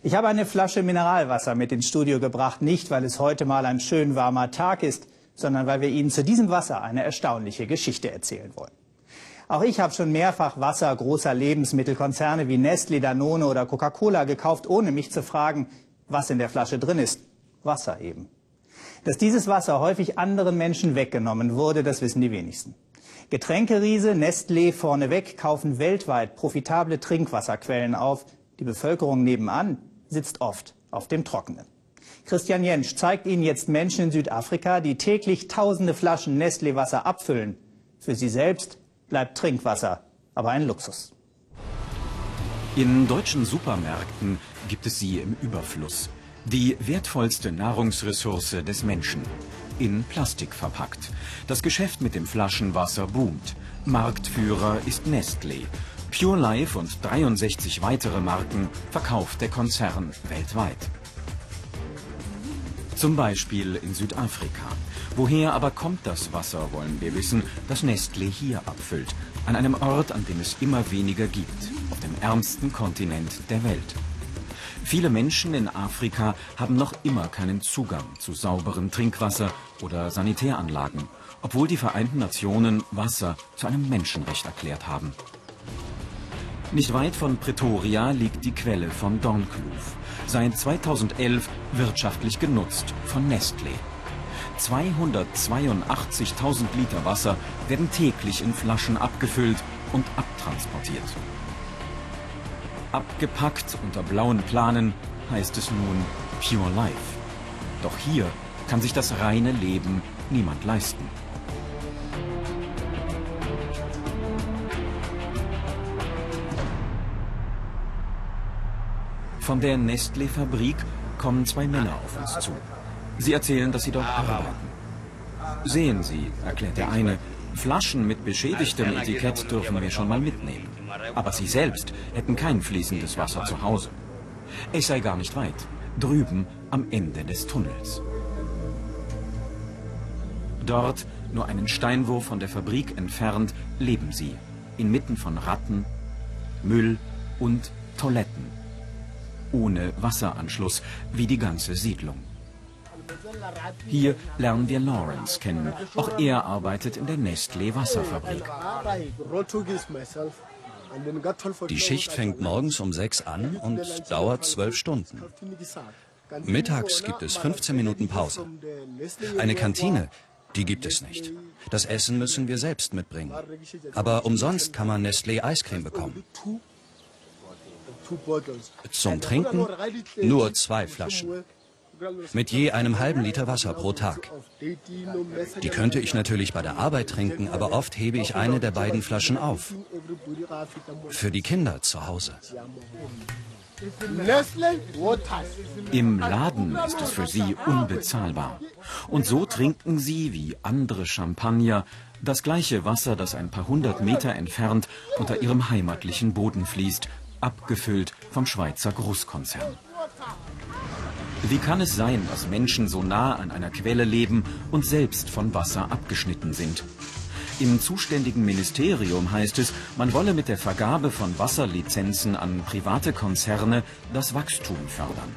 Ich habe eine Flasche Mineralwasser mit ins Studio gebracht, nicht weil es heute mal ein schön warmer Tag ist, sondern weil wir Ihnen zu diesem Wasser eine erstaunliche Geschichte erzählen wollen. Auch ich habe schon mehrfach Wasser großer Lebensmittelkonzerne wie Nestle, Danone oder Coca-Cola gekauft, ohne mich zu fragen, was in der Flasche drin ist. Wasser eben. Dass dieses Wasser häufig anderen Menschen weggenommen wurde, das wissen die wenigsten. Getränkeriese Nestlé vorneweg kaufen weltweit profitable Trinkwasserquellen auf. Die Bevölkerung nebenan sitzt oft auf dem Trockenen. Christian Jentsch zeigt Ihnen jetzt Menschen in Südafrika, die täglich tausende Flaschen Nestlé-Wasser abfüllen. Für sie selbst bleibt Trinkwasser aber ein Luxus. In deutschen Supermärkten gibt es sie im Überfluss. Die wertvollste Nahrungsressource des Menschen. In Plastik verpackt. Das Geschäft mit dem Flaschenwasser boomt. Marktführer ist Nestlé. Pure Life und 63 weitere Marken verkauft der Konzern weltweit. Zum Beispiel in Südafrika. Woher aber kommt das Wasser, wollen wir wissen, das Nestlé hier abfüllt. An einem Ort, an dem es immer weniger gibt. Auf dem ärmsten Kontinent der Welt. Viele Menschen in Afrika haben noch immer keinen Zugang zu sauberem Trinkwasser oder Sanitäranlagen, obwohl die Vereinten Nationen Wasser zu einem Menschenrecht erklärt haben. Nicht weit von Pretoria liegt die Quelle von Dornkloof. Seit 2011 wirtschaftlich genutzt von Nestlé. 282.000 Liter Wasser werden täglich in Flaschen abgefüllt und abtransportiert. Abgepackt unter blauen Planen heißt es nun Pure Life. Doch hier kann sich das reine Leben niemand leisten. Von der Nestlé-Fabrik kommen zwei Männer auf uns zu. Sie erzählen, dass sie dort arbeiten. Sehen Sie, erklärt der eine, Flaschen mit beschädigtem Etikett dürfen wir schon mal mitnehmen. Aber Sie selbst hätten kein fließendes Wasser zu Hause. Es sei gar nicht weit, drüben am Ende des Tunnels. Dort, nur einen Steinwurf von der Fabrik entfernt, leben sie, inmitten von Ratten, Müll und Toiletten ohne Wasseranschluss, wie die ganze Siedlung. Hier lernen wir Lawrence kennen. Auch er arbeitet in der Nestlé Wasserfabrik. Die Schicht fängt morgens um sechs an und dauert zwölf Stunden. Mittags gibt es 15 Minuten Pause. Eine Kantine, die gibt es nicht. Das Essen müssen wir selbst mitbringen. Aber umsonst kann man Nestlé Eiscreme bekommen. Zum Trinken nur zwei Flaschen. Mit je einem halben Liter Wasser pro Tag. Die könnte ich natürlich bei der Arbeit trinken, aber oft hebe ich eine der beiden Flaschen auf. Für die Kinder zu Hause. Im Laden ist es für sie unbezahlbar. Und so trinken sie, wie andere Champagner, das gleiche Wasser, das ein paar hundert Meter entfernt unter ihrem heimatlichen Boden fließt, abgefüllt vom Schweizer Großkonzern. Wie kann es sein, dass Menschen so nah an einer Quelle leben und selbst von Wasser abgeschnitten sind? Im zuständigen Ministerium heißt es, man wolle mit der Vergabe von Wasserlizenzen an private Konzerne das Wachstum fördern.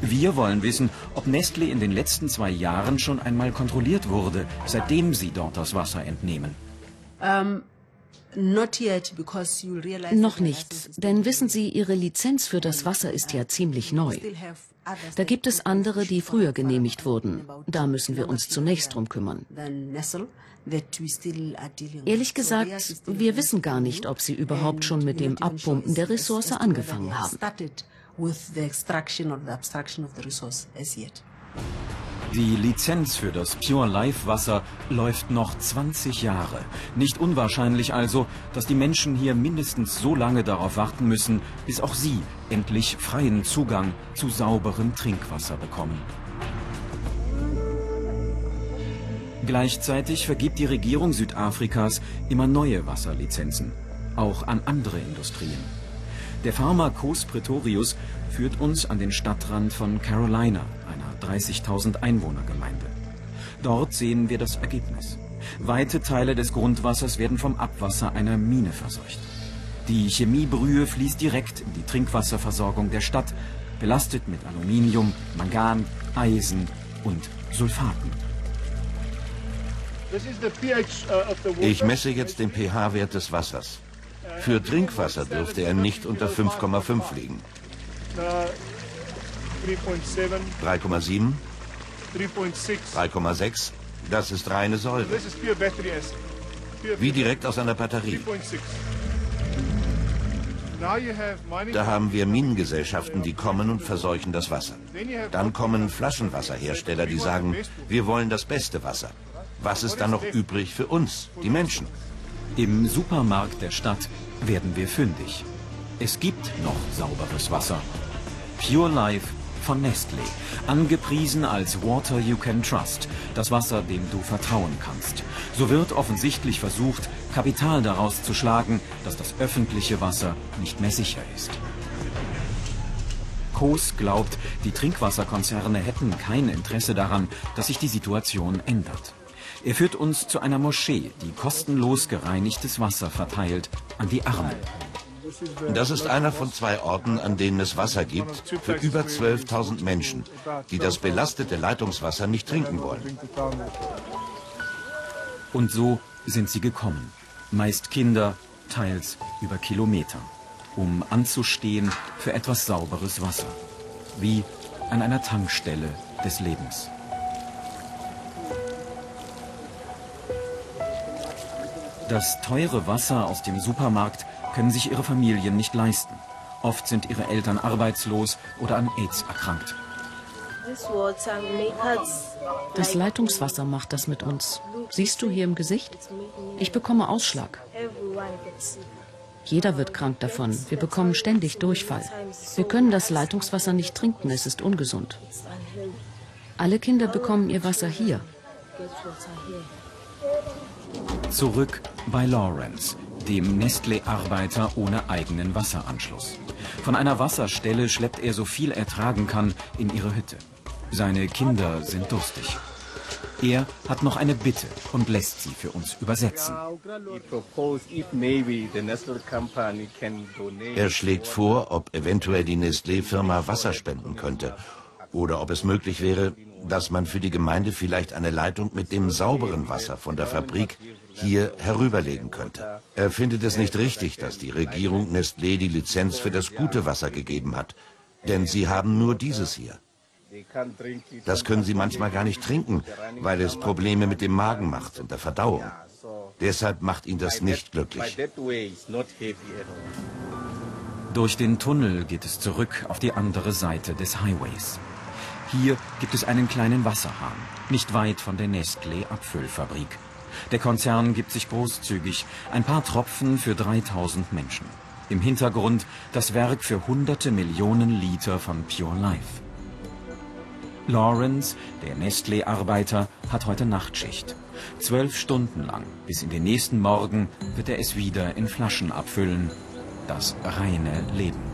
Wir wollen wissen, ob Nestle in den letzten zwei Jahren schon einmal kontrolliert wurde, seitdem sie dort das Wasser entnehmen. Um noch nicht, denn wissen Sie, Ihre Lizenz für das Wasser ist ja ziemlich neu. Da gibt es andere, die früher genehmigt wurden. Da müssen wir uns zunächst drum kümmern. Ehrlich gesagt, wir wissen gar nicht, ob Sie überhaupt schon mit dem Abpumpen der Ressource angefangen haben. Die Lizenz für das Pure Life Wasser läuft noch 20 Jahre. Nicht unwahrscheinlich also, dass die Menschen hier mindestens so lange darauf warten müssen, bis auch sie endlich freien Zugang zu sauberem Trinkwasser bekommen. Gleichzeitig vergibt die Regierung Südafrikas immer neue Wasserlizenzen, auch an andere Industrien. Der Farmer Kos Pretorius führt uns an den Stadtrand von Carolina, 30.000 Einwohnergemeinde. Dort sehen wir das Ergebnis. Weite Teile des Grundwassers werden vom Abwasser einer Mine verseucht. Die Chemiebrühe fließt direkt in die Trinkwasserversorgung der Stadt, belastet mit Aluminium, Mangan, Eisen und Sulfaten. Ich messe jetzt den pH-Wert des Wassers. Für Trinkwasser dürfte er nicht unter 5,5 liegen. 3,7? 3,6? Das ist reine Säure. Wie direkt aus einer Batterie. Da haben wir Minengesellschaften, die kommen und verseuchen das Wasser. Dann kommen Flaschenwasserhersteller, die sagen, wir wollen das beste Wasser. Was ist dann noch übrig für uns, die Menschen? Im Supermarkt der Stadt werden wir fündig. Es gibt noch sauberes Wasser. Pure Life von Nestlé, angepriesen als Water You Can Trust, das Wasser, dem du vertrauen kannst. So wird offensichtlich versucht, Kapital daraus zu schlagen, dass das öffentliche Wasser nicht mehr sicher ist. Koos glaubt, die Trinkwasserkonzerne hätten kein Interesse daran, dass sich die Situation ändert. Er führt uns zu einer Moschee, die kostenlos gereinigtes Wasser verteilt an die Armen. Das ist einer von zwei Orten, an denen es Wasser gibt für über 12.000 Menschen, die das belastete Leitungswasser nicht trinken wollen. Und so sind sie gekommen. Meist Kinder, teils über Kilometer, um anzustehen für etwas sauberes Wasser. Wie an einer Tankstelle des Lebens. Das teure Wasser aus dem Supermarkt können sich ihre Familien nicht leisten. Oft sind ihre Eltern arbeitslos oder an AIDS erkrankt. Das Leitungswasser macht das mit uns. Siehst du hier im Gesicht? Ich bekomme Ausschlag. Jeder wird krank davon. Wir bekommen ständig Durchfall. Wir können das Leitungswasser nicht trinken, es ist ungesund. Alle Kinder bekommen ihr Wasser hier. Zurück bei Lawrence, dem Nestlé-Arbeiter ohne eigenen Wasseranschluss. Von einer Wasserstelle schleppt er so viel er tragen kann in ihre Hütte. Seine Kinder sind durstig. Er hat noch eine Bitte und lässt sie für uns übersetzen. Er schlägt vor, ob eventuell die Nestlé-Firma Wasser spenden könnte. Oder ob es möglich wäre, dass man für die Gemeinde vielleicht eine Leitung mit dem sauberen Wasser von der Fabrik hier herüberlegen könnte. Er findet es nicht richtig, dass die Regierung Nestlé die Lizenz für das gute Wasser gegeben hat. Denn sie haben nur dieses hier. Das können sie manchmal gar nicht trinken, weil es Probleme mit dem Magen macht und der Verdauung. Deshalb macht ihn das nicht glücklich. Durch den Tunnel geht es zurück auf die andere Seite des Highways. Hier gibt es einen kleinen Wasserhahn, nicht weit von der Nestlé-Abfüllfabrik. Der Konzern gibt sich großzügig ein paar Tropfen für 3000 Menschen. Im Hintergrund das Werk für hunderte Millionen Liter von Pure Life. Lawrence, der Nestlé-Arbeiter, hat heute Nachtschicht. Zwölf Stunden lang, bis in den nächsten Morgen, wird er es wieder in Flaschen abfüllen. Das reine Leben.